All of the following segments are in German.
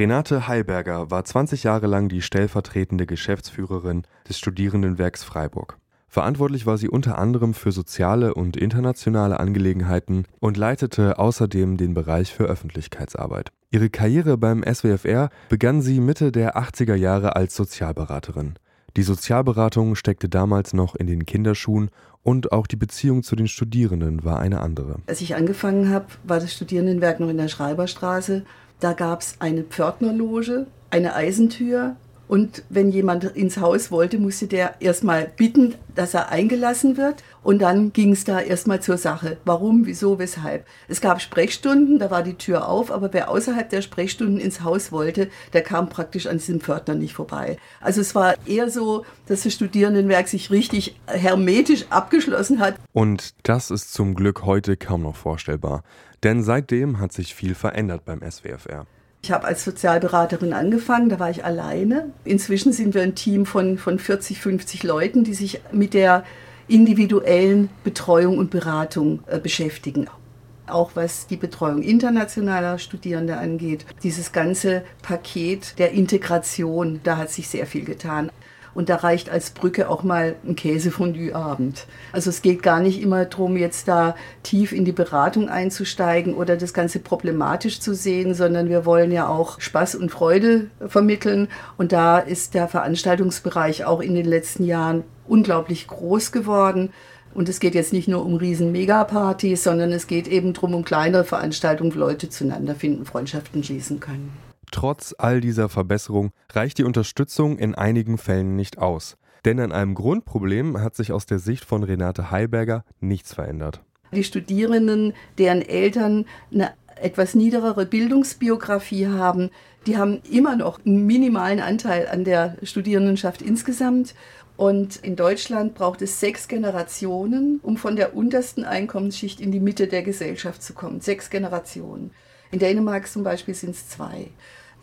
Renate Heilberger war 20 Jahre lang die stellvertretende Geschäftsführerin des Studierendenwerks Freiburg. Verantwortlich war sie unter anderem für soziale und internationale Angelegenheiten und leitete außerdem den Bereich für Öffentlichkeitsarbeit. Ihre Karriere beim SWFR begann sie Mitte der 80er Jahre als Sozialberaterin. Die Sozialberatung steckte damals noch in den Kinderschuhen und auch die Beziehung zu den Studierenden war eine andere. Als ich angefangen habe, war das Studierendenwerk noch in der Schreiberstraße. Da gab es eine Pförtnerloge, eine Eisentür und wenn jemand ins Haus wollte, musste der erstmal bitten, dass er eingelassen wird. Und dann ging es da erstmal zur Sache. Warum, wieso, weshalb. Es gab Sprechstunden, da war die Tür auf, aber wer außerhalb der Sprechstunden ins Haus wollte, der kam praktisch an diesem Pförtner nicht vorbei. Also es war eher so, dass das Studierendenwerk sich richtig hermetisch abgeschlossen hat. Und das ist zum Glück heute kaum noch vorstellbar. Denn seitdem hat sich viel verändert beim SWFR. Ich habe als Sozialberaterin angefangen, da war ich alleine. Inzwischen sind wir ein Team von, von 40, 50 Leuten, die sich mit der individuellen Betreuung und Beratung äh, beschäftigen. Auch was die Betreuung internationaler Studierende angeht. Dieses ganze Paket der Integration, da hat sich sehr viel getan. Und da reicht als Brücke auch mal ein Käsefondue-Abend. Also es geht gar nicht immer darum, jetzt da tief in die Beratung einzusteigen oder das Ganze problematisch zu sehen, sondern wir wollen ja auch Spaß und Freude vermitteln. Und da ist der Veranstaltungsbereich auch in den letzten Jahren unglaublich groß geworden. Und es geht jetzt nicht nur um riesen Megapartys, sondern es geht eben darum, um kleinere Veranstaltungen, wo Leute zueinander finden, Freundschaften schließen können. Trotz all dieser Verbesserung reicht die Unterstützung in einigen Fällen nicht aus. Denn an einem Grundproblem hat sich aus der Sicht von Renate Heiberger nichts verändert. Die Studierenden, deren Eltern eine etwas niedrigere Bildungsbiografie haben, die haben immer noch einen minimalen Anteil an der Studierendenschaft insgesamt. Und in Deutschland braucht es sechs Generationen, um von der untersten Einkommensschicht in die Mitte der Gesellschaft zu kommen. Sechs Generationen. In Dänemark zum Beispiel sind es zwei.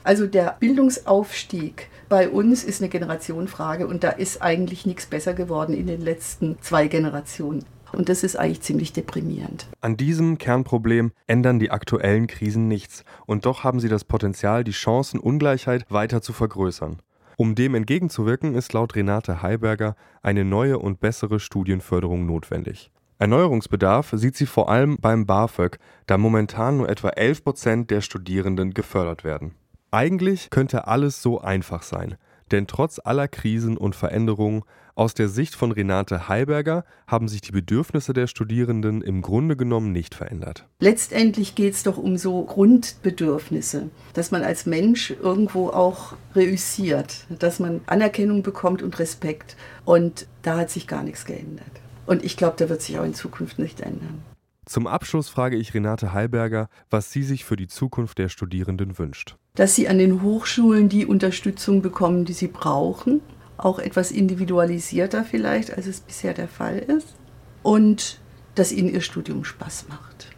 Also der Bildungsaufstieg bei uns ist eine Generationenfrage und da ist eigentlich nichts besser geworden in den letzten zwei Generationen. Und das ist eigentlich ziemlich deprimierend. An diesem Kernproblem ändern die aktuellen Krisen nichts. Und doch haben sie das Potenzial, die Chancenungleichheit weiter zu vergrößern. Um dem entgegenzuwirken, ist laut Renate Heiberger eine neue und bessere Studienförderung notwendig. Erneuerungsbedarf sieht sie vor allem beim BAföG, da momentan nur etwa 11 Prozent der Studierenden gefördert werden. Eigentlich könnte alles so einfach sein, denn trotz aller Krisen und Veränderungen aus der Sicht von Renate Heiberger haben sich die Bedürfnisse der Studierenden im Grunde genommen nicht verändert. Letztendlich geht es doch um so Grundbedürfnisse, dass man als Mensch irgendwo auch reüssiert, dass man Anerkennung bekommt und Respekt. Und da hat sich gar nichts geändert. Und ich glaube, da wird sich auch in Zukunft nicht ändern. Zum Abschluss frage ich Renate Heilberger, was sie sich für die Zukunft der Studierenden wünscht. Dass sie an den Hochschulen die Unterstützung bekommen, die sie brauchen, auch etwas individualisierter vielleicht, als es bisher der Fall ist, und dass ihnen ihr Studium Spaß macht.